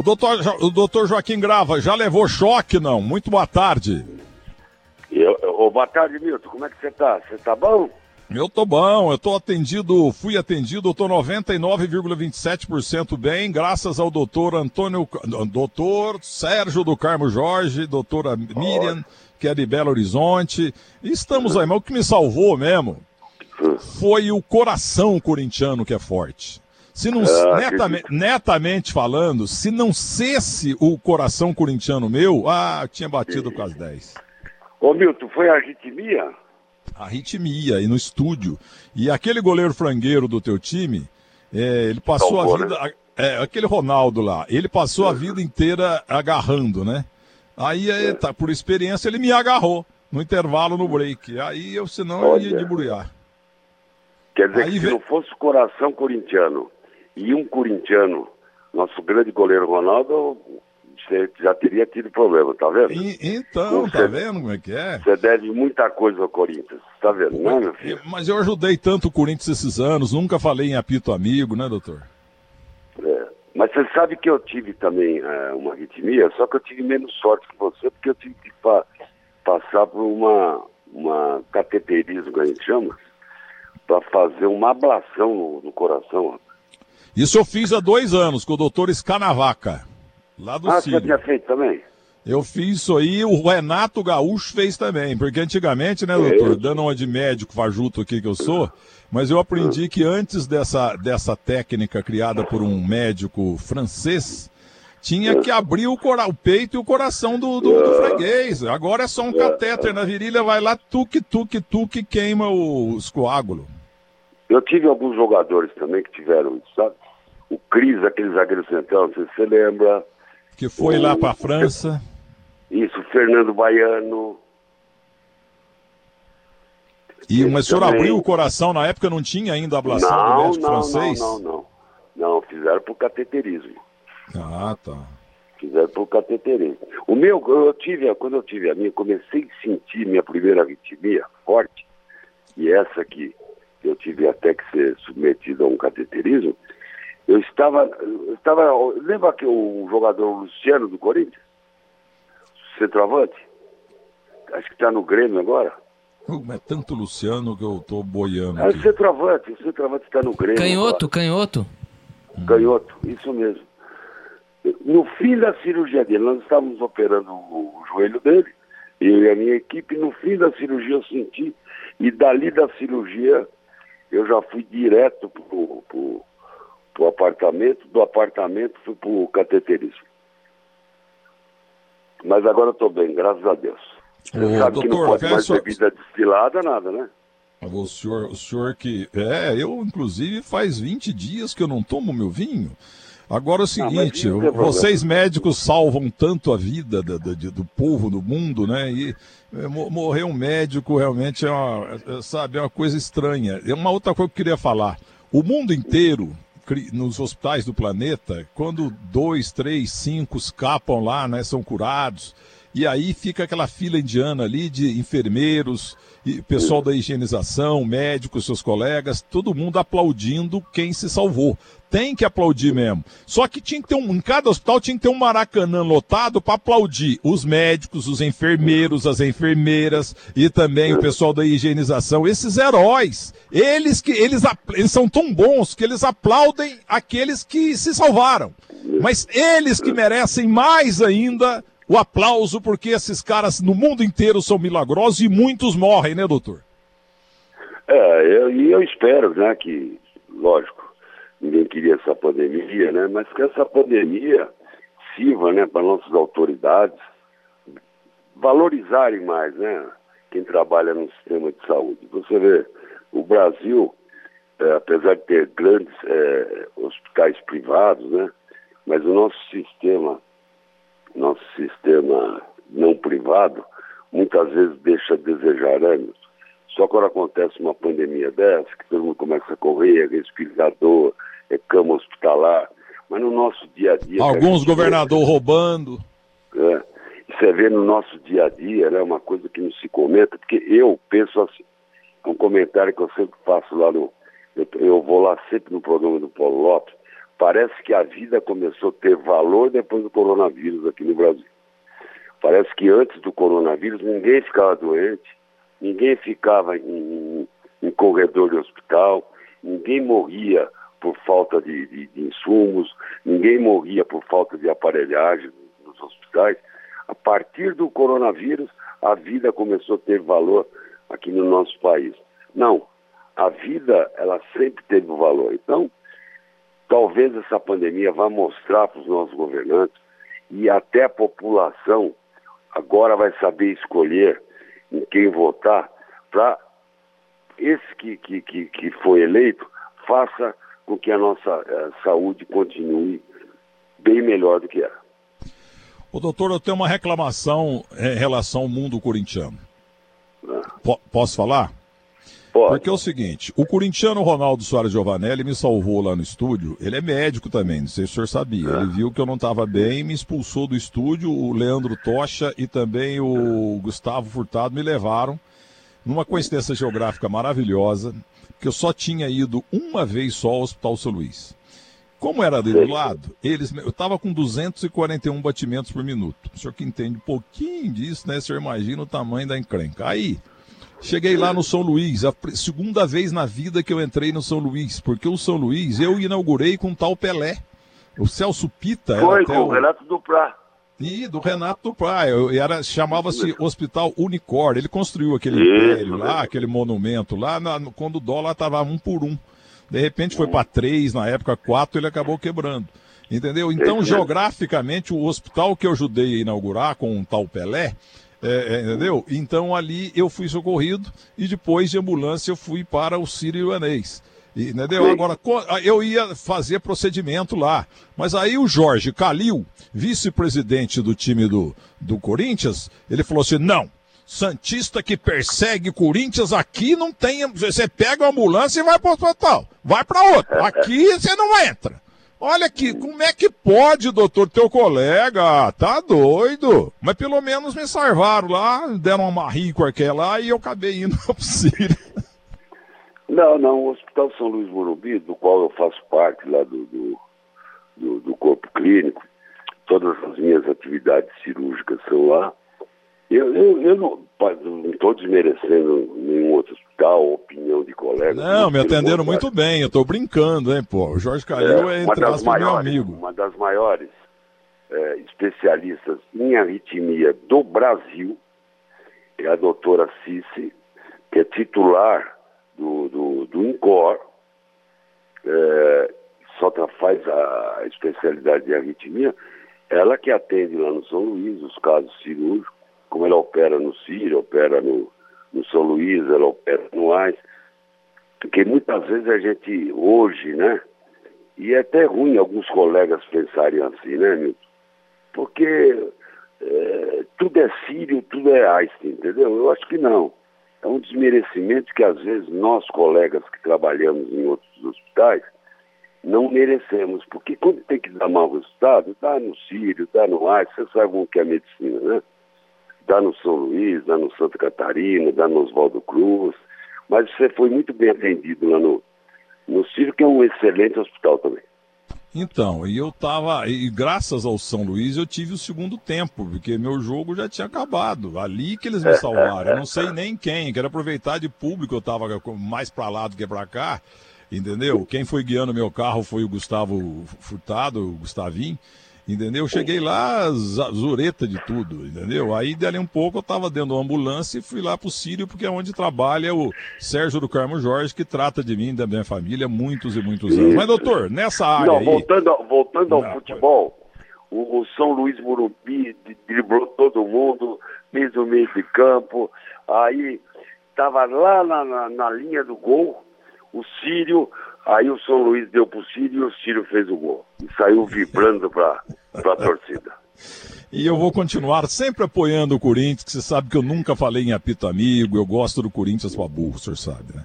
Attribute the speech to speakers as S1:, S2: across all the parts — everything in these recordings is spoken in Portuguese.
S1: O doutor, o doutor Joaquim Grava já levou choque, não? Muito boa tarde.
S2: Eu, eu, boa tarde, Milton. Como é que você tá? Você tá bom?
S1: Eu tô bom, eu tô atendido, fui atendido, eu tô 99,27% bem, graças ao doutor Antônio, doutor Sérgio do Carmo Jorge, doutora Miriam, que é de Belo Horizonte. Estamos aí, mas o que me salvou mesmo foi o coração corintiano que é forte. Se não, ah, netamente, que... netamente, falando, se não cesse o coração corintiano meu, ah, eu tinha batido com as 10.
S2: Ô Milton, foi a arritmia?
S1: Arritmia, e no estúdio. E aquele goleiro frangueiro do teu time, é, ele passou Salvou, a vida. Né? É, aquele Ronaldo lá, ele passou a vida inteira agarrando, né? Aí, é. tá, por experiência, ele me agarrou no intervalo no break. Aí eu, senão, eu ia debulhar.
S2: Quer dizer Aí que se não fosse o coração corintiano e um corintiano, nosso grande goleiro Ronaldo, você já teria tido problema, tá vendo?
S1: E, então, você, tá vendo como é que é?
S2: Você deve muita coisa ao Corinthians, tá vendo, Pô, meu filho?
S1: Mas eu ajudei tanto o Corinthians esses anos, nunca falei em apito amigo, né, doutor?
S2: É. Mas você sabe que eu tive também é, uma arritmia, só que eu tive menos sorte que você, porque eu tive que pa passar por uma, uma cateterismo, que a gente chama, para fazer uma ablação no, no coração.
S1: Isso eu fiz há dois anos com o doutor Escanavaca, lá do
S2: Ah, Sírio. você tinha feito também?
S1: Eu fiz isso aí, o Renato Gaúcho fez também, porque antigamente, né, doutor, dando uma de médico fajuto aqui que eu sou, mas eu aprendi que antes dessa, dessa técnica criada por um médico francês, tinha que abrir o, cora o peito e o coração do, do, do, freguês. Agora é só um catéter na virilha, vai lá, tuque, tuque, tuque, queima os coágulos.
S2: Eu tive alguns jogadores também que tiveram isso, sabe? O Cris, aquele zagueiro central, não sei se você lembra.
S1: Que foi o... lá para a França.
S2: Isso, Fernando Baiano.
S1: E, mas o senhor também... abriu o coração na época, não tinha ainda a ablação não, do médico
S2: não,
S1: francês?
S2: Não, não, não. Não, fizeram por cateterismo.
S1: Ah, tá.
S2: Fizeram por cateterismo. O meu, eu tive, quando eu tive a minha, comecei a sentir minha primeira arritmia forte, e essa aqui, eu tive até que ser submetido a um cateterismo, eu estava, eu estava lembra que o jogador Luciano do Corinthians? Centroavante? Acho que está no Grêmio agora.
S1: É tanto Luciano que eu estou boiando.
S2: É o centroavante, o centroavante está no Grêmio.
S3: Canhoto, agora. canhoto.
S2: Canhoto, isso mesmo. No fim da cirurgia dele, nós estávamos operando o joelho dele, eu e a minha equipe, no fim da cirurgia eu senti, e dali da cirurgia eu já fui direto pro, pro, pro apartamento, do apartamento fui pro cateterismo. Mas agora eu estou bem, graças a Deus. Você Ô, sabe doutor, que não pode mais só... bebida destilada, nada, né?
S1: O senhor, o senhor que. É, eu, inclusive, faz 20 dias que eu não tomo meu vinho. Agora é o seguinte, ah, vocês médicos salvam tanto a vida do, do, do povo, do mundo, né? E é, morrer um médico realmente é uma, é, sabe, é uma coisa estranha. É uma outra coisa que eu queria falar. O mundo inteiro, nos hospitais do planeta, quando dois, três, cinco escapam lá, né, são curados, e aí fica aquela fila indiana ali de enfermeiros, e pessoal da higienização, médicos, seus colegas, todo mundo aplaudindo quem se salvou. Tem que aplaudir mesmo. Só que tinha que ter um, em cada hospital tinha que ter um maracanã lotado para aplaudir os médicos, os enfermeiros, as enfermeiras e também o pessoal da higienização, esses heróis. Eles que eles, eles são tão bons que eles aplaudem aqueles que se salvaram. Mas eles que merecem mais ainda o aplauso, porque esses caras no mundo inteiro são milagrosos e muitos morrem, né, doutor?
S2: É, eu, e eu espero, né, que, lógico, ninguém queria essa pandemia, né, mas que essa pandemia sirva, né, para nossas autoridades valorizarem mais, né, quem trabalha no sistema de saúde. Você vê, o Brasil, é, apesar de ter grandes é, hospitais privados, né, mas o nosso sistema nosso sistema não privado, muitas vezes deixa a desejar anos. Só quando acontece uma pandemia dessa, que todo mundo começa a correr, respirador, é cama hospitalar, mas no nosso dia a dia...
S1: Alguns governador vê, roubando.
S2: É, você vê no nosso dia a dia, é né, uma coisa que não se comenta, porque eu penso assim, é um comentário que eu sempre faço lá no... Eu, eu vou lá sempre no programa do Paulo Lopes, parece que a vida começou a ter valor depois do coronavírus aqui no Brasil. Parece que antes do coronavírus ninguém ficava doente, ninguém ficava em, em corredor de hospital, ninguém morria por falta de, de, de, insumos, ninguém morria por falta de aparelhagem nos hospitais. A partir do coronavírus, a vida começou a ter valor aqui no nosso país. Não, a vida ela sempre teve valor. Então, talvez essa pandemia vá mostrar para os nossos governantes e até a população agora vai saber escolher em quem votar para esse que, que, que, que foi eleito faça com que a nossa eh, saúde continue bem melhor do que era.
S1: O doutor, eu tenho uma reclamação em relação ao mundo corintiano. Ah. posso falar?
S2: Pode.
S1: Porque é o seguinte, o corintiano Ronaldo Soares Giovanelli me salvou lá no estúdio. Ele é médico também, não sei se o senhor sabia. Ele viu que eu não estava bem, me expulsou do estúdio. O Leandro Tocha e também o Gustavo Furtado me levaram numa coincidência geográfica maravilhosa, que eu só tinha ido uma vez só ao Hospital São Luís. Como era do lado, eles, eu estava com 241 batimentos por minuto. O senhor que entende um pouquinho disso, né? O senhor imagina o tamanho da encrenca. Aí, cheguei lá no São Luís, a segunda vez na vida que eu entrei no São Luís, porque o São Luís eu inaugurei com tal Pelé. O Celso Pita.
S2: Foi, com o Renato Duprá.
S1: E do Renato Duprá. Era, chamava-se Hospital Unicor. Ele construiu aquele império lá, aquele monumento lá, na, quando o dólar estava um por um. De repente foi para três, na época quatro, ele acabou quebrando. Entendeu? Então, geograficamente, o hospital que eu ajudei a inaugurar com um tal Pelé, é, é, entendeu? Então ali eu fui socorrido e depois de ambulância eu fui para o Sírio Ianês. Entendeu? Agora, eu ia fazer procedimento lá. Mas aí o Jorge Calil, vice-presidente do time do, do Corinthians, ele falou assim: não, Santista que persegue Corinthians aqui não tem. Você pega a ambulância e vai para o hospital. Vai para outro. Aqui você não entra. Olha aqui, como é que pode, doutor, teu colega? Tá doido. Mas pelo menos me salvaram lá, deram uma marrinha qualquer lá e eu acabei indo pro Sírio.
S2: Não, não, o Hospital São Luís Morumbi, do qual eu faço parte lá do, do, do, do corpo clínico, todas as minhas atividades cirúrgicas são lá. Eu, eu, eu não estou desmerecendo nenhum outro hospital, opinião de colegas.
S1: Não, me atenderam muito bem, eu estou brincando, hein, pô. O Jorge Calil é, é entre aspas, meu amigo.
S2: Uma das maiores é, especialistas em arritmia do Brasil é a doutora Cici, que é titular do, do, do INCOR, é, só faz a especialidade de arritmia, ela que atende lá no São Luís os casos cirúrgicos, como ela opera no Sírio, opera no, no São Luís, ela opera no AIS, porque muitas vezes a gente, hoje, né, e é até ruim alguns colegas pensarem assim, né, Milton? Porque é, tudo é Sírio, tudo é Einstein, entendeu? Eu acho que não. É um desmerecimento que às vezes nós, colegas que trabalhamos em outros hospitais, não merecemos, porque quando tem que dar mau resultado, dá no Sírio, dá no Einstein, você sabe como que é a medicina, né? dá no São Luís, dá no Santa Catarina, dá no Oswaldo Cruz, mas você foi muito bem atendido lá no, no Ciro, que é um excelente hospital também.
S1: Então, e eu tava, e graças ao São Luís eu tive o segundo tempo, porque meu jogo já tinha acabado. Ali que eles me salvaram. Eu não sei nem quem, quero aproveitar de público, eu tava mais para lá do que para cá, entendeu? Quem foi guiando meu carro foi o Gustavo Furtado, o Gustavinho. Entendeu? Cheguei lá, zureta de tudo, entendeu? Aí, dali um pouco, eu tava dentro da ambulância e fui lá pro Sírio, porque é onde trabalha o Sérgio do Carmo Jorge, que trata de mim, da minha família, muitos e muitos anos. Mas, doutor, nessa área Não, aí...
S2: voltando, voltando ao futebol, o, o, São Luís Morumbi driblou todo mundo, fez o meio de campo, aí tava lá na, na, na linha do gol, o Sírio Aí o São Luís deu pro Círio e o Círio fez o gol. E saiu vibrando para a torcida.
S1: E eu vou continuar sempre apoiando o Corinthians, que você sabe que eu nunca falei em apito amigo, eu gosto do Corinthians para burro, o senhor sabe, né?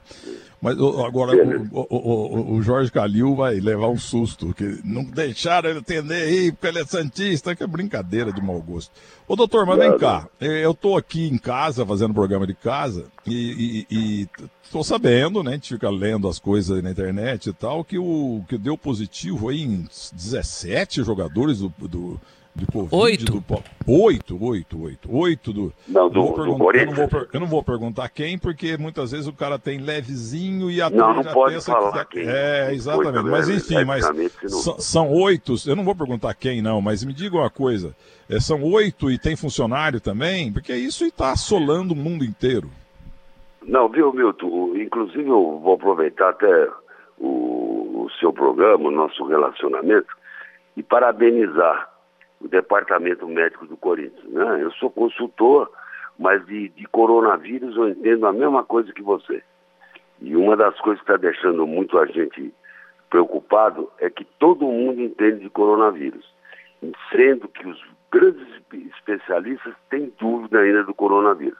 S1: Mas agora o, o, o, Jorge Calil vai levar um susto, que não deixaram ele atender aí, porque ele é Santista, que é brincadeira de mau gosto. Ô doutor, mas vem cá, eu tô aqui em casa, fazendo programa de casa, e, e, e tô sabendo, né, a gente fica lendo as coisas na internet e tal, que o que deu positivo aí em 17 jogadores do, do de Covid.
S3: Oito.
S1: Do, oito, oito, oito. Oito do.
S2: Não, do, do
S1: eu, não vou, eu não vou perguntar quem, porque muitas vezes o cara tem levezinho e a
S2: Não, não pode falar
S1: que... quem. É, exatamente. Mas enfim, mas são, são oito. Eu não vou perguntar quem, não, mas me diga uma coisa. É, são oito e tem funcionário também? Porque isso está assolando o mundo inteiro.
S2: Não, viu, Milton? Inclusive eu vou aproveitar até o, o seu programa, o nosso relacionamento, e parabenizar o departamento médico do Corinthians. Né? Eu sou consultor, mas de, de coronavírus eu entendo a mesma coisa que você. E uma das coisas que está deixando muito a gente preocupado é que todo mundo entende de coronavírus, sendo que os grandes especialistas têm dúvida ainda do coronavírus.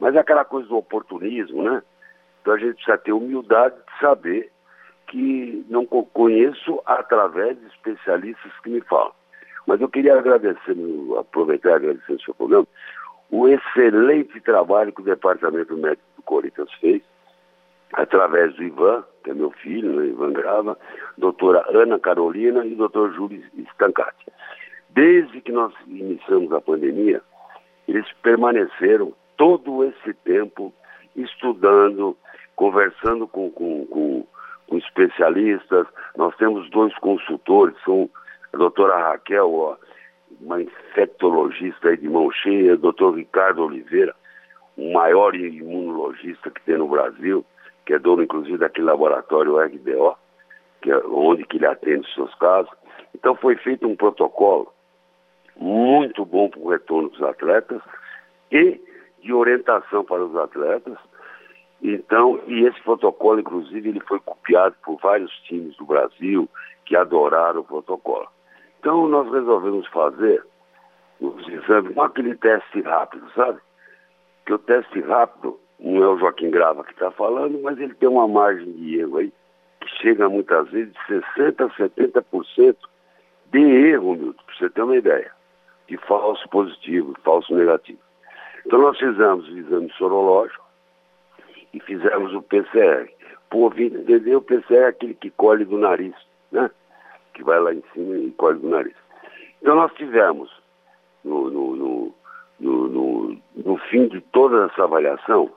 S2: Mas é aquela coisa do oportunismo, né? Então a gente precisa ter humildade de saber que não conheço através de especialistas que me falam. Mas eu queria agradecer, aproveitar e agradecer o seu programa, o excelente trabalho que o Departamento Médico do Corinthians fez, através do Ivan, que é meu filho, né, Ivan Grava, doutora Ana Carolina e doutor Júlio Stancati. Desde que nós iniciamos a pandemia, eles permaneceram todo esse tempo estudando, conversando com, com, com, com especialistas. Nós temos dois consultores, são a doutora Raquel, ó, uma infectologista de mão cheia, o doutor Ricardo Oliveira, o maior imunologista que tem no Brasil, que é dono inclusive daquele laboratório RDO, que é onde que ele atende os seus casos. Então foi feito um protocolo muito bom para o retorno dos atletas e de orientação para os atletas. Então, e esse protocolo, inclusive, ele foi copiado por vários times do Brasil que adoraram o protocolo. Então nós resolvemos fazer os exames com aquele teste rápido, sabe? Que o teste rápido não é o Joaquim Grava que está falando, mas ele tem uma margem de erro aí que chega muitas vezes de 60% a 70% de erro, Milton, para você ter uma ideia, de falso positivo, falso negativo. Então nós fizemos o exame sorológico e fizemos o PCR. Por ouvinte entender, o PCR é aquele que colhe do nariz, né? Que vai lá em cima e colhe do nariz. Então nós tivemos, no, no, no, no, no fim de toda essa avaliação,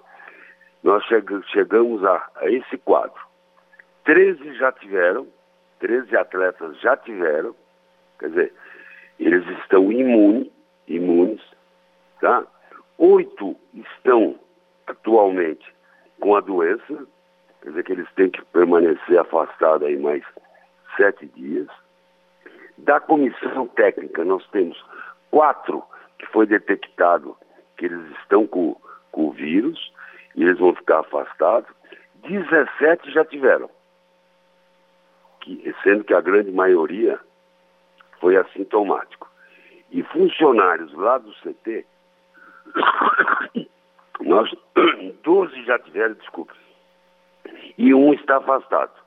S2: nós chegamos a, a esse quadro. 13 já tiveram, 13 atletas já tiveram, quer dizer, eles estão imunes, imunes, tá? Oito estão atualmente com a doença, quer dizer que eles têm que permanecer afastados aí mais sete dias. Da comissão técnica, nós temos quatro que foi detectado que eles estão com, com o vírus e eles vão ficar afastados. 17 já tiveram, que, sendo que a grande maioria foi assintomático. E funcionários lá do CT, nós 12 já tiveram, desculpa, e um está afastado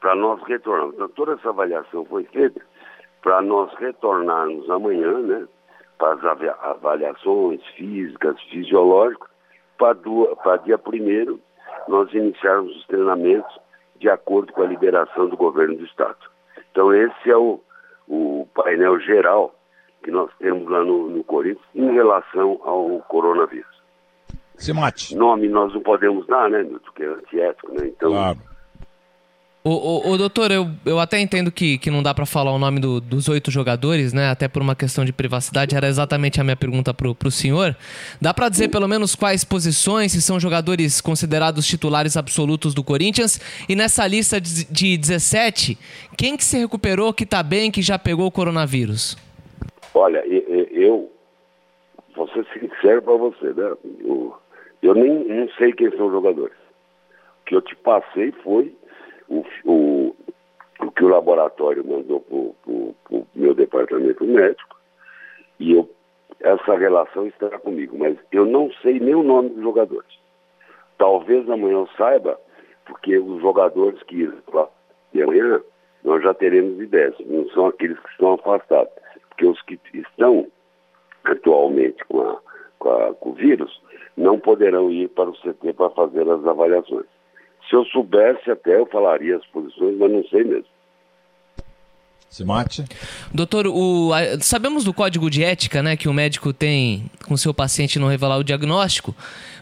S2: para nós retornarmos. Então, toda essa avaliação foi feita para nós retornarmos amanhã, né, para as avaliações físicas, fisiológicas, para dia primeiro nós iniciarmos os treinamentos de acordo com a liberação do governo do Estado. Então, esse é o, o painel geral que nós temos lá no, no Corinthians em relação ao coronavírus.
S1: Se mate.
S2: Nome nós não podemos dar, né, Milton, que é antiético, né? Então,
S1: claro
S3: o, o, o, doutor, eu, eu até entendo que, que não dá para falar o nome do, dos oito jogadores, né? Até por uma questão de privacidade, era exatamente a minha pergunta pro, pro senhor. Dá para dizer pelo menos quais posições, se são jogadores considerados titulares absolutos do Corinthians? E nessa lista de, de 17, quem que se recuperou, que tá bem, que já pegou o coronavírus?
S2: Olha, eu vou ser sincero para você, né? Eu, eu nem não sei quem são os jogadores. O que eu te passei foi o, o, o que o laboratório mandou para o meu departamento médico e eu, essa relação estará comigo, mas eu não sei nem o nome dos jogadores. Talvez amanhã eu saiba porque os jogadores que lá de amanhã nós já teremos ideias, não são aqueles que estão afastados, porque os que estão atualmente com, a, com, a, com o vírus não poderão ir para o CT para fazer as avaliações. Se eu soubesse até eu falaria as posições, mas não sei mesmo.
S1: Se mate.
S3: Doutor, o, sabemos do código de ética, né, que o médico tem com seu paciente não revelar o diagnóstico,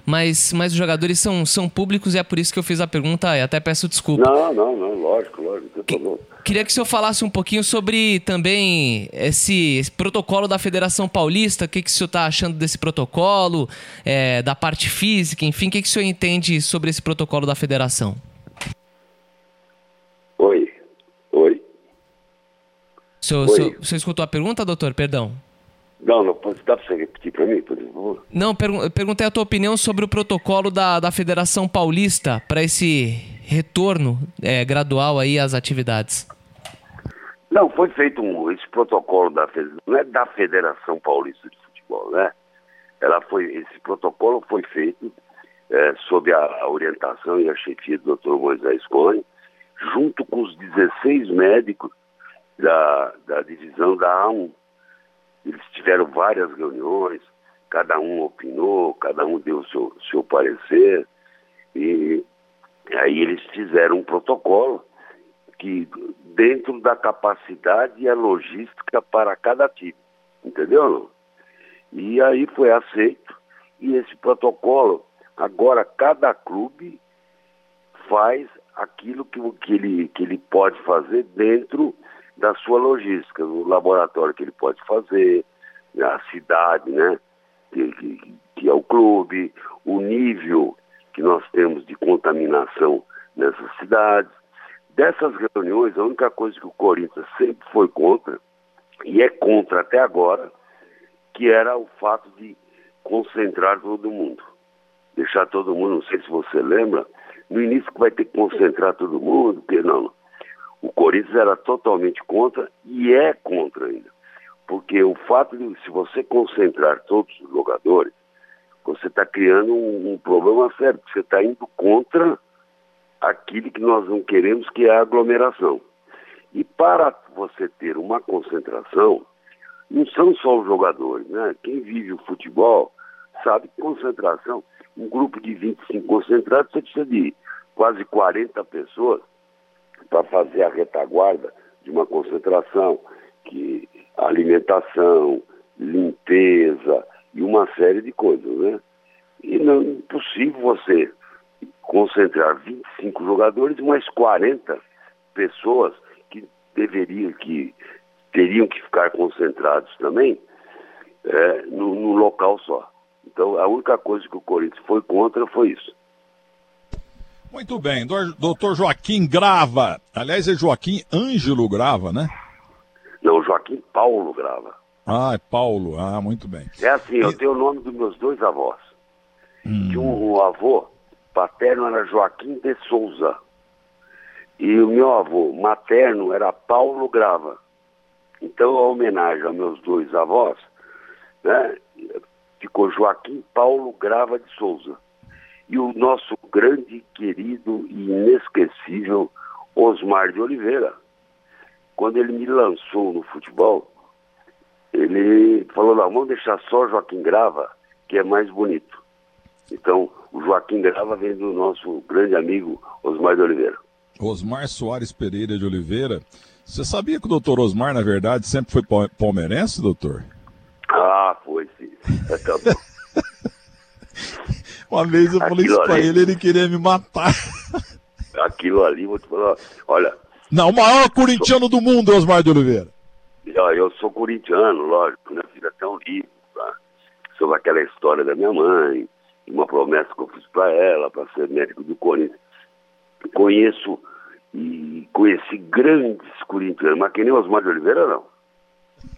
S3: mas, mas os jogadores são, são públicos e é por isso que eu fiz a pergunta e até peço desculpa.
S2: Não, não, não, lógico, lógico. Que,
S3: queria que o senhor falasse um pouquinho sobre também esse, esse protocolo da Federação Paulista, o que, que o senhor está achando desse protocolo, é, da parte física, enfim, o que, que o senhor entende sobre esse protocolo da federação? O senhor, senhor, senhor escutou a pergunta, doutor? Perdão.
S2: Não, não, dá para você repetir para mim, por favor?
S3: Não, per perguntei a tua opinião sobre o protocolo da, da Federação Paulista para esse retorno é, gradual aí às atividades.
S2: Não, foi feito um, esse protocolo da não é da Federação Paulista de Futebol, né? Ela foi, esse protocolo foi feito é, sob a, a, orientação e a chefia do Dr. Moisés Cone, junto com os 16 médicos da, da divisão da A1. Eles tiveram várias reuniões, cada um opinou, cada um deu o seu, seu parecer, e aí eles fizeram um protocolo que dentro da capacidade e a logística para cada time, entendeu? E aí foi aceito, e esse protocolo, agora cada clube faz aquilo que, que, ele, que ele pode fazer dentro da sua logística, o laboratório que ele pode fazer, a cidade, né? Que, que, que, é o clube, o nível que nós temos de contaminação nessas cidades. Dessas reuniões, a única coisa que o Corinthians sempre foi contra, e é contra até agora, que era o fato de concentrar todo mundo. Deixar todo mundo, não sei se você lembra, no início que vai ter que concentrar todo mundo, porque não, o Corinthians era totalmente contra e é contra ainda. Porque o fato de, se você concentrar todos os jogadores, você está criando um, um, problema sério, você está indo contra aquilo que nós não queremos, que é a aglomeração. E para você ter uma concentração, não são só os jogadores, né? Quem vive o futebol sabe que concentração, um grupo de 25 concentrados, você precisa de quase 40 pessoas para fazer a retaguarda de uma concentração, que alimentação, limpeza e uma série de coisas, né? E não é possível você concentrar 25 jogadores e mais 40 pessoas que deveriam, que teriam que ficar concentrados também é, no, no local só. Então a única coisa que o Corinthians foi contra foi isso.
S1: Muito bem, doutor Joaquim Grava. Aliás, é Joaquim Ângelo Grava, né?
S2: Não, Joaquim Paulo Grava.
S1: Ah, é Paulo. Ah, muito bem.
S2: É assim, eu tenho o nome dos meus dois avós. Hum. Que um, um avô paterno era Joaquim de Souza. E o meu avô materno era Paulo Grava. Então, a homenagem aos meus dois avós, né, ficou Joaquim Paulo Grava de Souza e o nosso grande, querido e inesquecível Osmar de Oliveira. Quando ele me lançou no futebol, ele falou, não, vamos deixar só Joaquim Grava, que é mais bonito. Então, o Joaquim Grava vem do nosso grande amigo Osmar de Oliveira.
S1: Osmar Soares Pereira de Oliveira. Você sabia que o doutor Osmar, na verdade, sempre foi palmeirense, doutor?
S2: Ah, foi sim. Tá
S1: Uma vez eu falei isso pra ali, ele, ele queria me matar.
S2: Aquilo ali, vou te falar, olha.
S1: Não, o maior corintiano do mundo, Osmar de Oliveira.
S2: Eu sou corintiano, lógico, minha filha tem um livro tá? sobre aquela história da minha mãe, uma promessa que eu fiz para ela, para ser médico do Corinthians. Conheço e conheci grandes corintianos, mas que nem Osmar de Oliveira, não.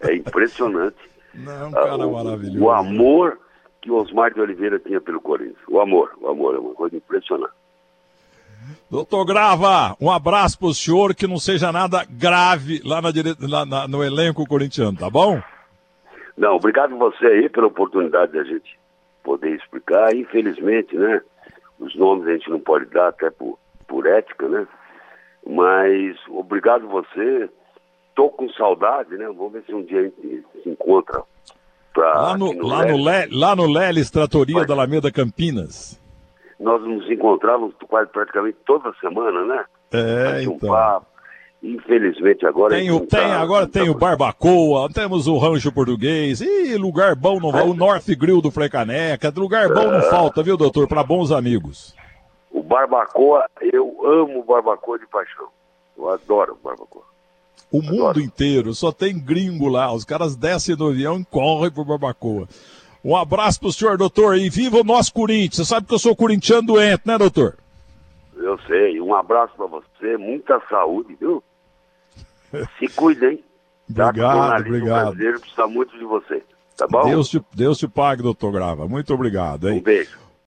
S2: É impressionante.
S1: Não, um cara ah, o, maravilhoso.
S2: O amor que o Osmar de Oliveira tinha pelo Corinthians. O amor, o amor é uma coisa impressionante.
S1: Doutor Grava, um abraço para o senhor, que não seja nada grave lá, na dire... lá na, no elenco corintiano, tá bom?
S2: Não, obrigado você aí pela oportunidade da gente poder explicar. Infelizmente, né, os nomes a gente não pode dar até por por ética, né? Mas obrigado você. Tô com saudade, né? Vamos ver se um dia a gente se encontra.
S1: Pra, lá no, no lá, no Le, lá no Lelis Tratoria Mas, da Alameda Campinas.
S2: Nós nos encontrávamos quase praticamente toda semana, né?
S1: É, então. Um.
S2: Infelizmente agora.
S1: Tem, o, tem tá, agora tem tá... o Barbacoa, temos o Rancho Português, e lugar bom não vai. O North Grill do Frecaneca, lugar bom não é. falta, viu, doutor? Para bons amigos.
S2: O Barbacoa, eu amo o Barbacoa de paixão. Eu adoro o Barbacoa.
S1: O adoro. mundo inteiro, só tem gringo lá. Os caras descem do avião e correm pro Barbacoa. Um abraço pro senhor, doutor, e viva o nosso Corinthians. Você sabe que eu sou corintiano doente, né, doutor?
S2: Eu sei. Um abraço para você, muita saúde, viu? Se cuidem.
S1: obrigado, obrigado.
S2: brasileiro precisa muito de você. Tá bom?
S1: Deus te, Deus te pague, doutor Grava. Muito obrigado, hein?
S2: Um beijo.